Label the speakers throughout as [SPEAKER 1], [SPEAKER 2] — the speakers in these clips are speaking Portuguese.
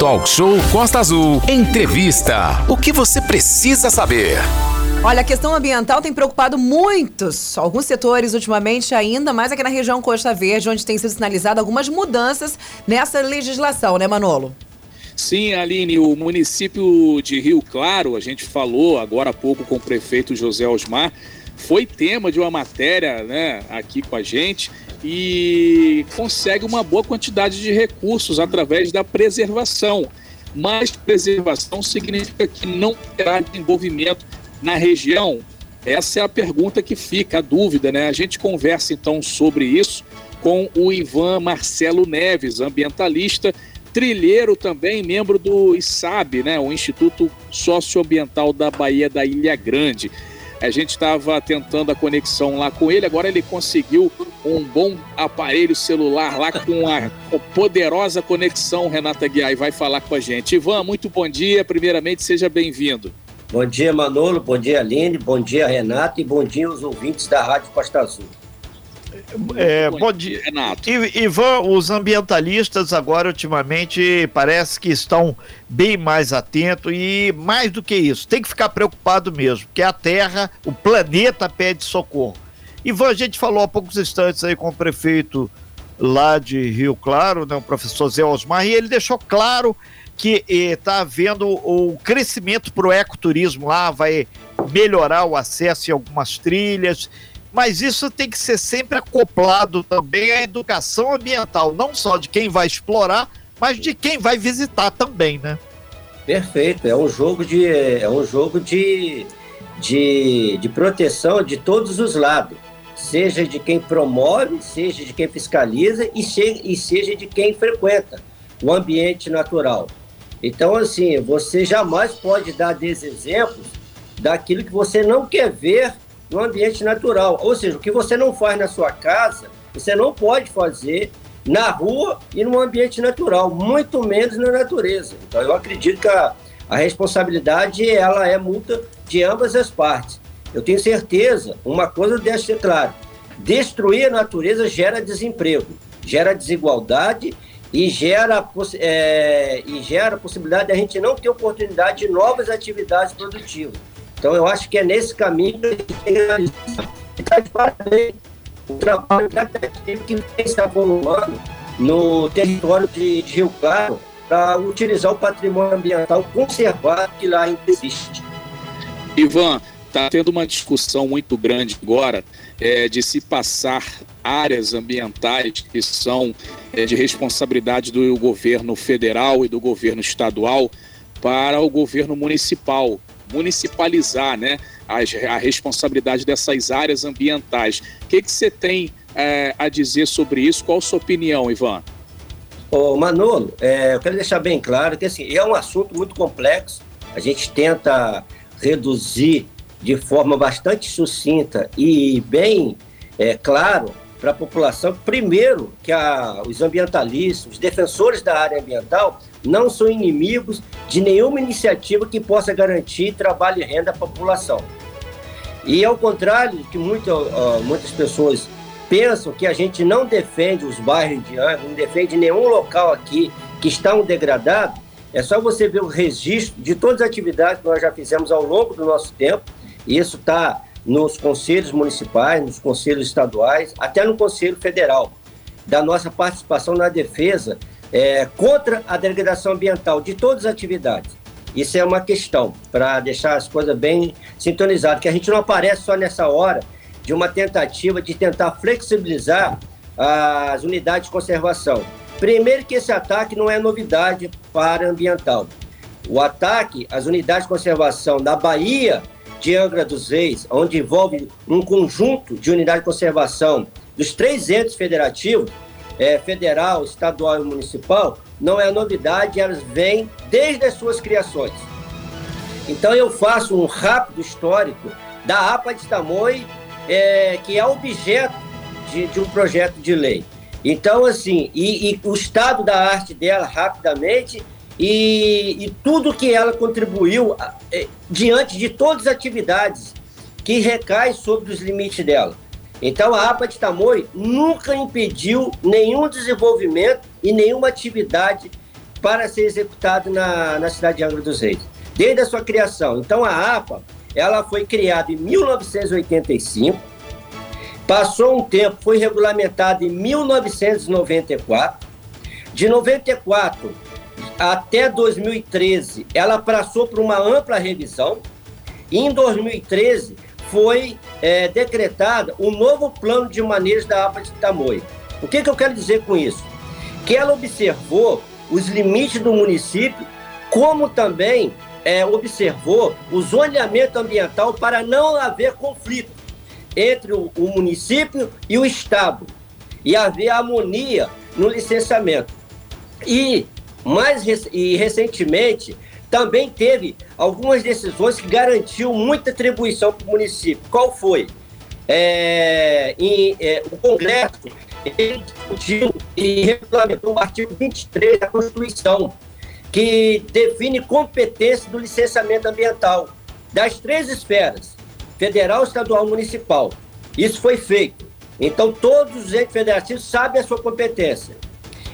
[SPEAKER 1] Talk Show Costa Azul. Entrevista. O que você precisa saber?
[SPEAKER 2] Olha, a questão ambiental tem preocupado muitos, alguns setores ultimamente, ainda mais aqui na região Costa Verde, onde tem sido sinalizado algumas mudanças nessa legislação, né, Manolo?
[SPEAKER 3] Sim, Aline, o município de Rio Claro, a gente falou agora há pouco com o prefeito José Osmar, foi tema de uma matéria né, aqui com a gente e consegue uma boa quantidade de recursos através da preservação. Mas preservação significa que não terá desenvolvimento na região? Essa é a pergunta que fica, a dúvida, né? A gente conversa então sobre isso com o Ivan Marcelo Neves, ambientalista, trilheiro também, membro do ISAB, né? O Instituto Socioambiental da Bahia da Ilha Grande. A gente estava tentando a conexão lá com ele, agora ele conseguiu um bom aparelho celular lá com a poderosa conexão. Renata Guiar vai falar com a gente. Ivan, muito bom dia. Primeiramente, seja bem-vindo.
[SPEAKER 4] Bom dia, Manolo. Bom dia, Aline. Bom dia, Renato. E bom dia aos ouvintes da Rádio Costa Azul.
[SPEAKER 5] É, bom dia, Renato. Ivan, os ambientalistas agora ultimamente parece que estão bem mais atentos e mais do que isso, tem que ficar preocupado mesmo, porque a Terra, o planeta pede socorro. Ivan, a gente falou há poucos instantes aí com o prefeito lá de Rio Claro, né, o professor Zé Osmar, e ele deixou claro que está eh, havendo o crescimento para o ecoturismo lá, vai melhorar o acesso em algumas trilhas mas isso tem que ser sempre acoplado também à educação ambiental, não só de quem vai explorar, mas de quem vai visitar também, né?
[SPEAKER 4] Perfeito, é um jogo de é um jogo de, de, de proteção de todos os lados, seja de quem promove, seja de quem fiscaliza e, se, e seja de quem frequenta o ambiente natural. Então, assim, você jamais pode dar desexemplos daquilo que você não quer ver no ambiente natural. Ou seja, o que você não faz na sua casa, você não pode fazer na rua e no ambiente natural, muito menos na natureza. Então, eu acredito que a, a responsabilidade ela é multa de ambas as partes. Eu tenho certeza, uma coisa deve ser clara: destruir a natureza gera desemprego, gera desigualdade e gera, é, e gera a possibilidade de a gente não ter oportunidade de novas atividades produtivas. Então, eu acho que é nesse caminho que a gente tem que realizar. E está de parabéns o trabalho gradativo que vem se no território de, de Rio Claro para utilizar o patrimônio ambiental conservado que lá ainda existe.
[SPEAKER 3] Ivan, está tendo uma discussão muito grande agora é, de se passar áreas ambientais que são é, de responsabilidade do governo federal e do governo estadual para o governo municipal municipalizar né, a, responsabilidade dessas áreas ambientais. O que, que você tem é, a dizer sobre isso? Qual a sua opinião, Ivan?
[SPEAKER 4] Ô, Manolo, é, eu quero deixar bem claro que assim, é um assunto muito complexo. A gente tenta reduzir de forma bastante sucinta e bem é, claro para a população, primeiro, que a, os ambientalistas, os defensores da área ambiental, não são inimigos de nenhuma iniciativa que possa garantir trabalho e renda à população. E ao contrário do que muito, uh, muitas pessoas pensam que a gente não defende os bairros de Angra, não defende nenhum local aqui que estão degradados, é só você ver o registro de todas as atividades que nós já fizemos ao longo do nosso tempo, e isso está nos conselhos municipais, nos conselhos estaduais, até no Conselho Federal, da nossa participação na defesa é, contra a degradação ambiental de todas as atividades. Isso é uma questão, para deixar as coisas bem sintonizadas, que a gente não aparece só nessa hora de uma tentativa de tentar flexibilizar as unidades de conservação. Primeiro que esse ataque não é novidade para ambiental. O ataque às unidades de conservação da Bahia de Angra dos Reis, onde envolve um conjunto de unidades de conservação dos três entes federativos, é, federal, estadual e municipal, não é novidade, elas vêm desde as suas criações. Então eu faço um rápido histórico da APA de Tamoio, é, que é objeto de, de, um projeto de lei. Então, assim, e, e o estado da arte dela, rapidamente, e, e tudo que ela contribuiu é, diante de todas as atividades que recai sobre os limites dela. Então a APA de Tamoio nunca impediu nenhum desenvolvimento e nenhuma atividade para ser executado na, na cidade de Angra dos Reis, desde a sua criação. Então a APA, ela foi criada em 1985, passou um tempo, foi regulamentada em 1994, de 94 até 2013, ela passou por uma ampla revisão, e em 2013 foi é, decretada o um novo plano de manejo da APA de Tamoio. O que, que eu quero dizer com isso? Que ela observou os limites do município, como também é, observou o zoneamento ambiental para não haver conflito entre o, o município e o Estado e haver harmonia no licenciamento. E mais e recentemente também teve algumas decisões que garantiu muita atribuição para o município. Qual foi? É, em, é, o Congresso ele discutiu e regulamentou o artigo 23 da Constituição, que define competência do licenciamento ambiental das três esferas, federal, estadual e municipal. Isso foi feito. Então, todos os entes federativos sabem a sua competência.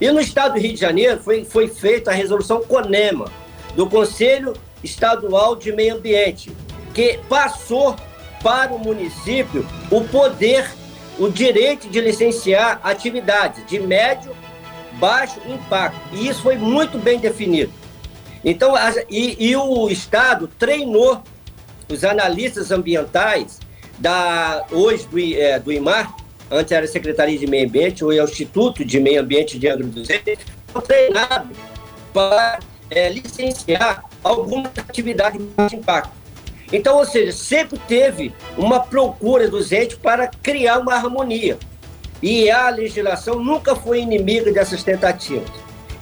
[SPEAKER 4] E no estado do Rio de Janeiro foi, foi feita a resolução CONEMA, do Conselho Estadual de Meio Ambiente, que passou para o município o poder, o direito de licenciar atividades de médio, baixo impacto. E isso foi muito bem definido. Então, e, e o Estado treinou os analistas ambientais da hoje do, é, do IMAR antes era Secretaria de Meio Ambiente, é o Instituto de Meio Ambiente de Reis, foi treinado para é, licenciar algumas atividades de impacto. Então, ou seja, sempre teve uma procura dos entes para criar uma harmonia. E a legislação nunca foi inimiga dessas tentativas.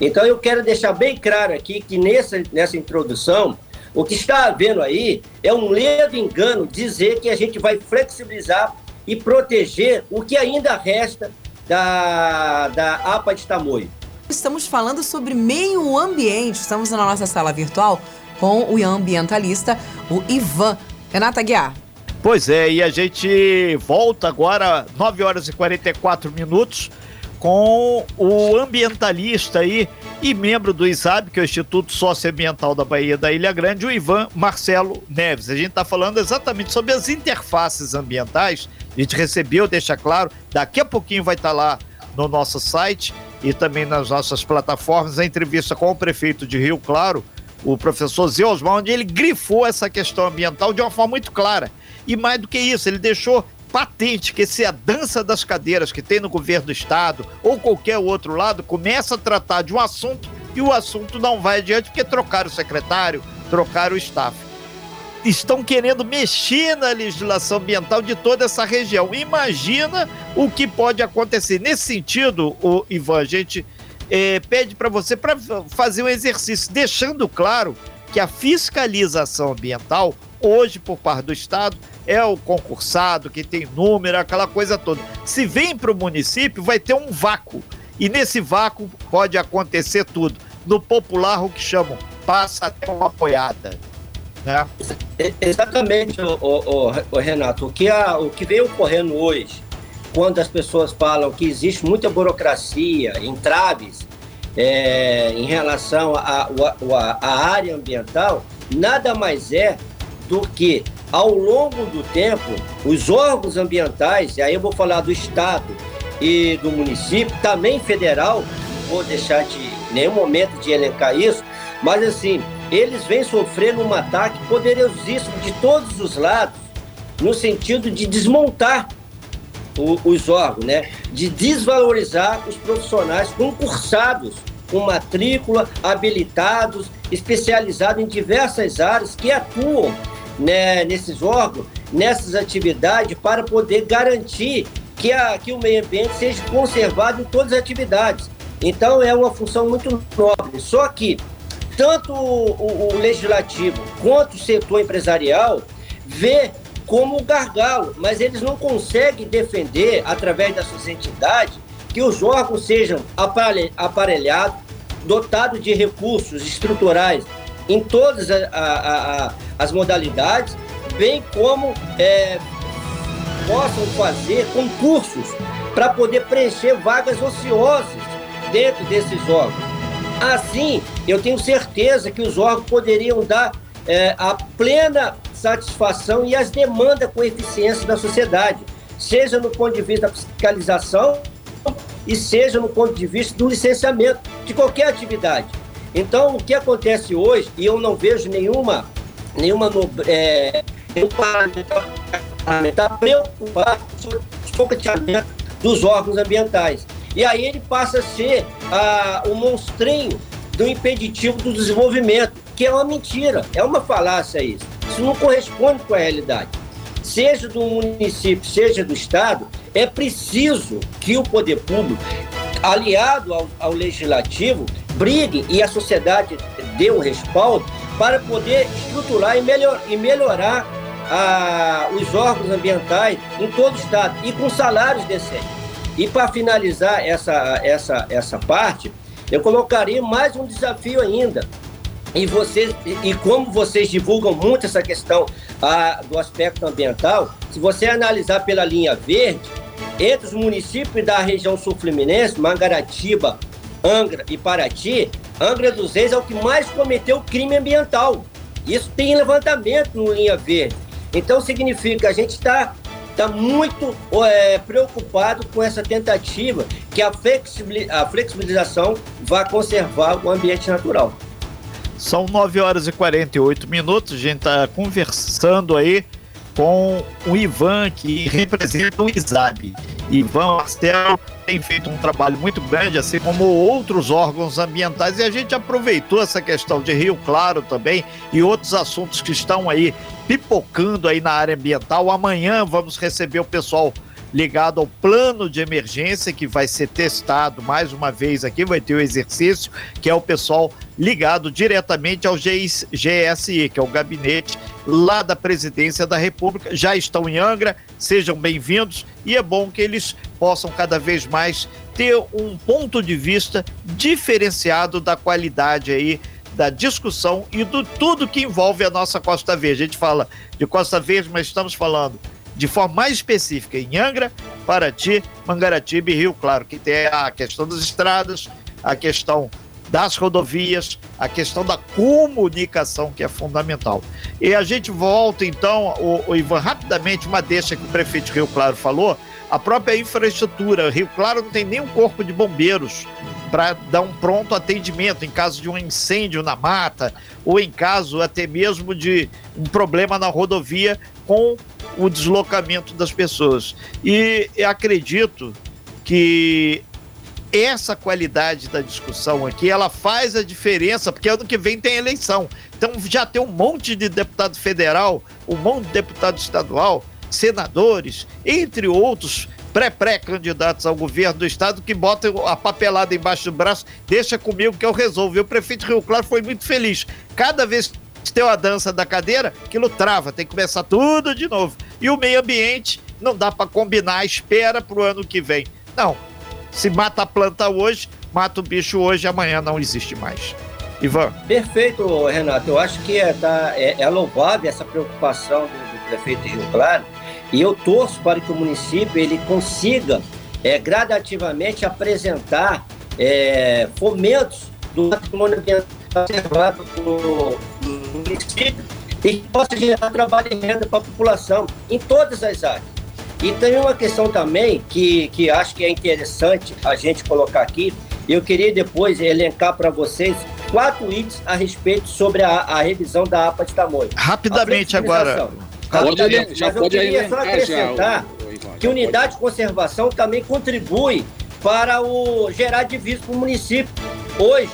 [SPEAKER 4] Então, eu quero deixar bem claro aqui que nessa, nessa introdução, o que está havendo aí é um ledo engano dizer que a gente vai flexibilizar e proteger o que ainda resta da, da APA de Tamoio.
[SPEAKER 2] Estamos falando sobre meio ambiente. Estamos na nossa sala virtual com o ambientalista, o Ivan. Renata Guiar.
[SPEAKER 5] Pois é, e a gente volta agora, 9 horas e 44 minutos, com o ambientalista aí e membro do ISAB, que é o Instituto Socioambiental da Bahia da Ilha Grande, o Ivan Marcelo Neves. A gente está falando exatamente sobre as interfaces ambientais a gente recebeu, deixa claro, daqui a pouquinho vai estar lá no nosso site e também nas nossas plataformas a entrevista com o prefeito de Rio Claro, o professor Zé Osmar, onde ele grifou essa questão ambiental de uma forma muito clara. E mais do que isso, ele deixou patente que se a dança das cadeiras que tem no governo do estado ou qualquer outro lado começa a tratar de um assunto e o assunto não vai adiante porque trocaram o secretário, trocaram o staff estão querendo mexer na legislação ambiental de toda essa região. Imagina o que pode acontecer. Nesse sentido, o Ivan, a gente é, pede para você para fazer um exercício, deixando claro que a fiscalização ambiental, hoje, por parte do Estado, é o concursado, que tem número, aquela coisa toda. Se vem para o município, vai ter um vácuo. E nesse vácuo pode acontecer tudo. No popular, o que chamam, passa até uma apoiada.
[SPEAKER 4] Né? Exatamente, o, o, o, Renato. O que, a, o que vem ocorrendo hoje, quando as pessoas falam que existe muita burocracia, entraves é, em relação à área ambiental, nada mais é do que, ao longo do tempo, os órgãos ambientais, e aí eu vou falar do Estado e do município, também federal, vou deixar de nenhum momento de elencar isso, mas assim, eles vêm sofrendo um ataque poderosíssimo de todos os lados, no sentido de desmontar o, os órgãos, né? de desvalorizar os profissionais concursados com matrícula, habilitados, especializados em diversas áreas que atuam né, nesses órgãos, nessas atividades, para poder garantir que, a, que o meio ambiente seja conservado em todas as atividades. Então é uma função muito nobre. Só que tanto o, o, legislativo quanto o setor empresarial vê como gargalo, mas eles não conseguem defender, através das suas entidades, que os órgãos sejam aparelhados, dotados de recursos estruturais em todas a, a, a, as modalidades, bem como é, possam fazer concursos para poder preencher vagas ociosas dentro desses órgãos. Assim, eu tenho certeza que os órgãos poderiam dar é, a plena satisfação e as demandas com eficiência da sociedade, seja no ponto de vista da fiscalização e seja no ponto de vista do licenciamento de qualquer atividade. Então, o que acontece hoje, e eu não vejo nenhuma, nenhuma é, nenhum parlamentar preocupado com o dos órgãos ambientais. E aí ele passa a ser ah, o monstrinho do impeditivo do desenvolvimento, que é uma mentira, é uma falácia isso. Isso não corresponde com a realidade. Seja do município, seja do Estado, é preciso que o poder público, aliado ao, ao legislativo, brigue e a sociedade dê o respaldo para poder estruturar e, melhor, e melhorar a, os órgãos ambientais em todo o Estado e com salários decentes. E para finalizar essa, essa, essa parte, eu colocaria mais um desafio ainda. E, vocês, e como vocês divulgam muito essa questão a, do aspecto ambiental, se você analisar pela linha verde, entre os municípios da região sul-fluminense, Mangaratiba, Angra e Paraty, Angra dos Reis é o que mais cometeu crime ambiental. Isso tem levantamento no linha verde. Então significa que a gente está tá muito é, preocupado com essa tentativa que a, a flexibilização vá conservar o ambiente natural.
[SPEAKER 5] São 9 horas e 48 minutos, a gente está conversando aí com o Ivan, que representa o ISAB. Ivan Marcelo tem feito um trabalho muito grande, assim como outros órgãos ambientais, e a gente aproveitou essa questão de Rio Claro também e outros assuntos que estão aí pipocando aí na área ambiental. Amanhã vamos receber o pessoal ligado ao plano de emergência que vai ser testado mais uma vez aqui, vai ter o exercício, que é o pessoal ligado diretamente ao GSI, que é o gabinete lá da Presidência da República. Já estão em Angra, sejam bem-vindos e é bom que eles possam cada vez mais ter um ponto de vista diferenciado da qualidade aí da discussão e do tudo que envolve a nossa Costa Verde. A gente fala de Costa Verde, mas estamos falando de forma mais específica em Angra, Paraty, Mangaratiba e Rio Claro, que tem a questão das estradas, a questão das rodovias, a questão da comunicação, que é fundamental. E a gente volta, então, o, o Ivan, rapidamente, uma deixa que o prefeito Rio Claro falou, a própria infraestrutura. Rio Claro não tem nem um corpo de bombeiros para dar um pronto atendimento em caso de um incêndio na mata ou em caso até mesmo de um problema na rodovia com o deslocamento das pessoas. E acredito que essa qualidade da discussão aqui, ela faz a diferença, porque ano que vem tem eleição. Então já tem um monte de deputado federal, um monte de deputado estadual, senadores, entre outros, pré-pré-candidatos ao governo do estado que botam a papelada embaixo do braço, deixa comigo que eu resolvo. E o prefeito Rio Claro foi muito feliz. Cada vez que tem a dança da cadeira, aquilo trava, tem que começar tudo de novo. E o meio ambiente não dá para combinar, espera para o ano que vem. Não. Se mata a planta hoje, mata o bicho hoje, amanhã não existe mais. Ivan.
[SPEAKER 4] Perfeito, Renato. Eu acho que é, tá, é, é louvável essa preocupação do, do prefeito Rio Claro e eu torço para que o município ele consiga é, gradativamente apresentar é, fomentos do patrimônio ambiental conservado no, no município e que possa gerar trabalho e renda para a população em todas as áreas. E tem uma questão também que, que acho que é interessante a gente colocar aqui. Eu queria depois elencar para vocês quatro itens a respeito sobre a, a revisão da APA de tamanho.
[SPEAKER 5] Rapidamente agora.
[SPEAKER 4] Pode ali, já Mas pode eu queria só acrescentar já, que unidade de conservação também contribui para o gerar divisas para o município. Hoje,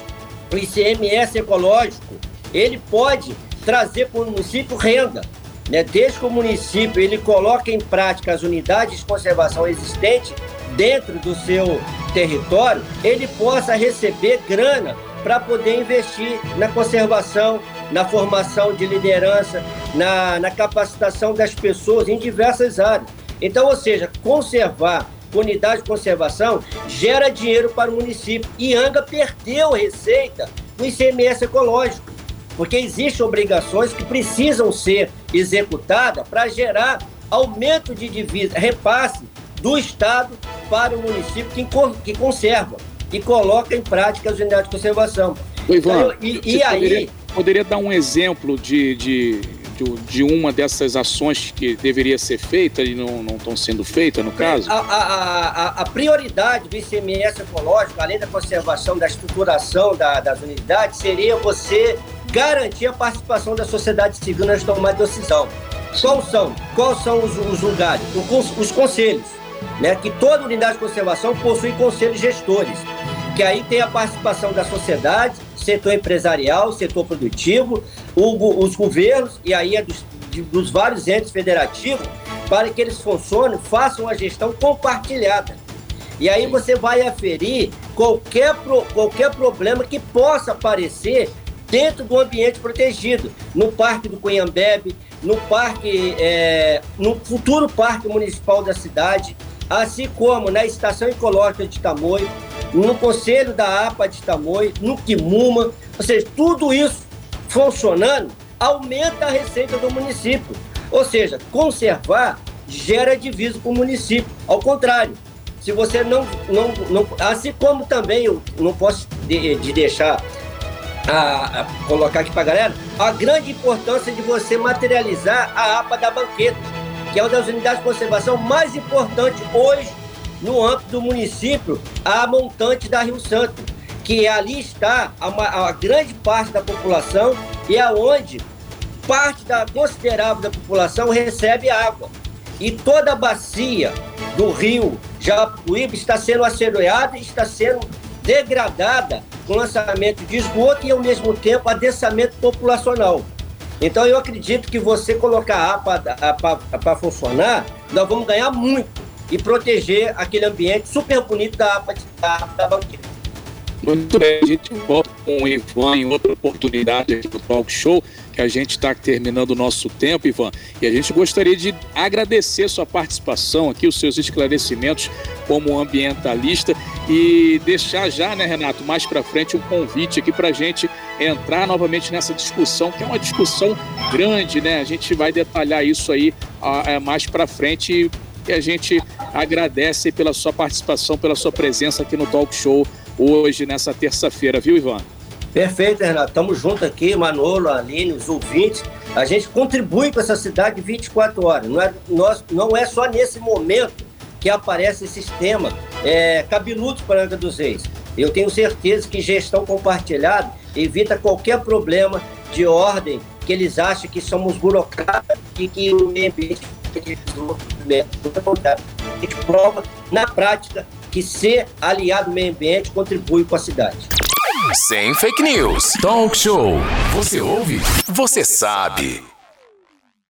[SPEAKER 4] o ICMS ecológico, ele pode trazer para o município renda. Né? Desde que o município ele coloque em prática as unidades de conservação existentes dentro do seu território, ele possa receber grana para poder investir na conservação, na formação de liderança, na, na capacitação das pessoas em diversas áreas. Então, ou seja, conservar unidade de conservação gera dinheiro para o município. E Anga perdeu receita do ICMS ecológico, porque existem obrigações que precisam ser executadas para gerar aumento de divisa, repasse do Estado para o município que, que conserva. e coloca em prática as unidades de conservação.
[SPEAKER 3] Ivan, então, e, e aí. Poderia, poderia, dar um exemplo de, de, de, de, uma dessas ações que deveria ser feita e não estão sendo feitas, no caso?
[SPEAKER 4] A, a, a, a, prioridade do ICMS ecológico, além da conservação, da estruturação da, das unidades, seria você garantir a participação da sociedade civil na tomada de decisão. Quais são? Quais são os, os lugares? Os, os conselhos. Né? Que toda unidade de conservação possui conselhos gestores, que aí tem a participação da sociedade, setor empresarial, setor produtivo, o, os governos, e aí é dos, dos vários entes federativos, para que eles funcionem, façam a gestão compartilhada. E aí você vai aferir qualquer, pro, qualquer problema que possa aparecer dentro do ambiente protegido, no Parque do Cunhambebe, no parque, é, no futuro Parque Municipal da cidade, assim como na Estação Ecológica de Tamoio, no Conselho da APA de Tamoio, no Quimuma, ou seja, tudo isso funcionando aumenta a receita do município. Ou seja, conservar gera divisa para o município. Ao contrário, se você não, não, não. Assim como também eu não posso de, de deixar a, a colocar aqui para a galera a grande importância de você materializar a APA da banqueta, que é uma das unidades de conservação mais importantes hoje no âmbito do município, a montante da Rio Santo, que ali está a, a grande parte da população e aonde parte da considerável da população recebe água. E toda a bacia do rio Japuíba está sendo asseroeada e está sendo degradada com lançamento de esgoto e, ao mesmo tempo, adensamento populacional. Então, eu acredito que você colocar a APA para funcionar, nós vamos ganhar muito e proteger aquele ambiente super bonito da da, da banqueta.
[SPEAKER 3] Muito bem, a gente volta com o Ivan em outra oportunidade aqui do Talk Show que a gente está terminando o nosso tempo, Ivan, e a gente gostaria de agradecer sua participação aqui, os seus esclarecimentos como ambientalista e deixar já, né, Renato, mais para frente um convite aqui para a gente entrar novamente nessa discussão, que é uma discussão grande, né? A gente vai detalhar isso aí uh, mais para frente e a gente agradece pela sua participação, pela sua presença aqui no Talk Show hoje, nessa terça-feira, viu, Ivan?
[SPEAKER 4] Perfeito, Renato. Estamos juntos aqui, Manolo, Aline, os ouvintes. A gente contribui com essa cidade 24 horas. Não é, nós, não é só nesse momento que aparece esse sistema é, cabeludo para Angra dos Reis. Eu tenho certeza que gestão compartilhada evita qualquer problema de ordem que eles acham que somos burocratas e que o meio ambiente a gente prova na prática que ser aliado ao meio ambiente contribui com a cidade.
[SPEAKER 1] Sem fake news. Talk show. Você ouve? Você sabe.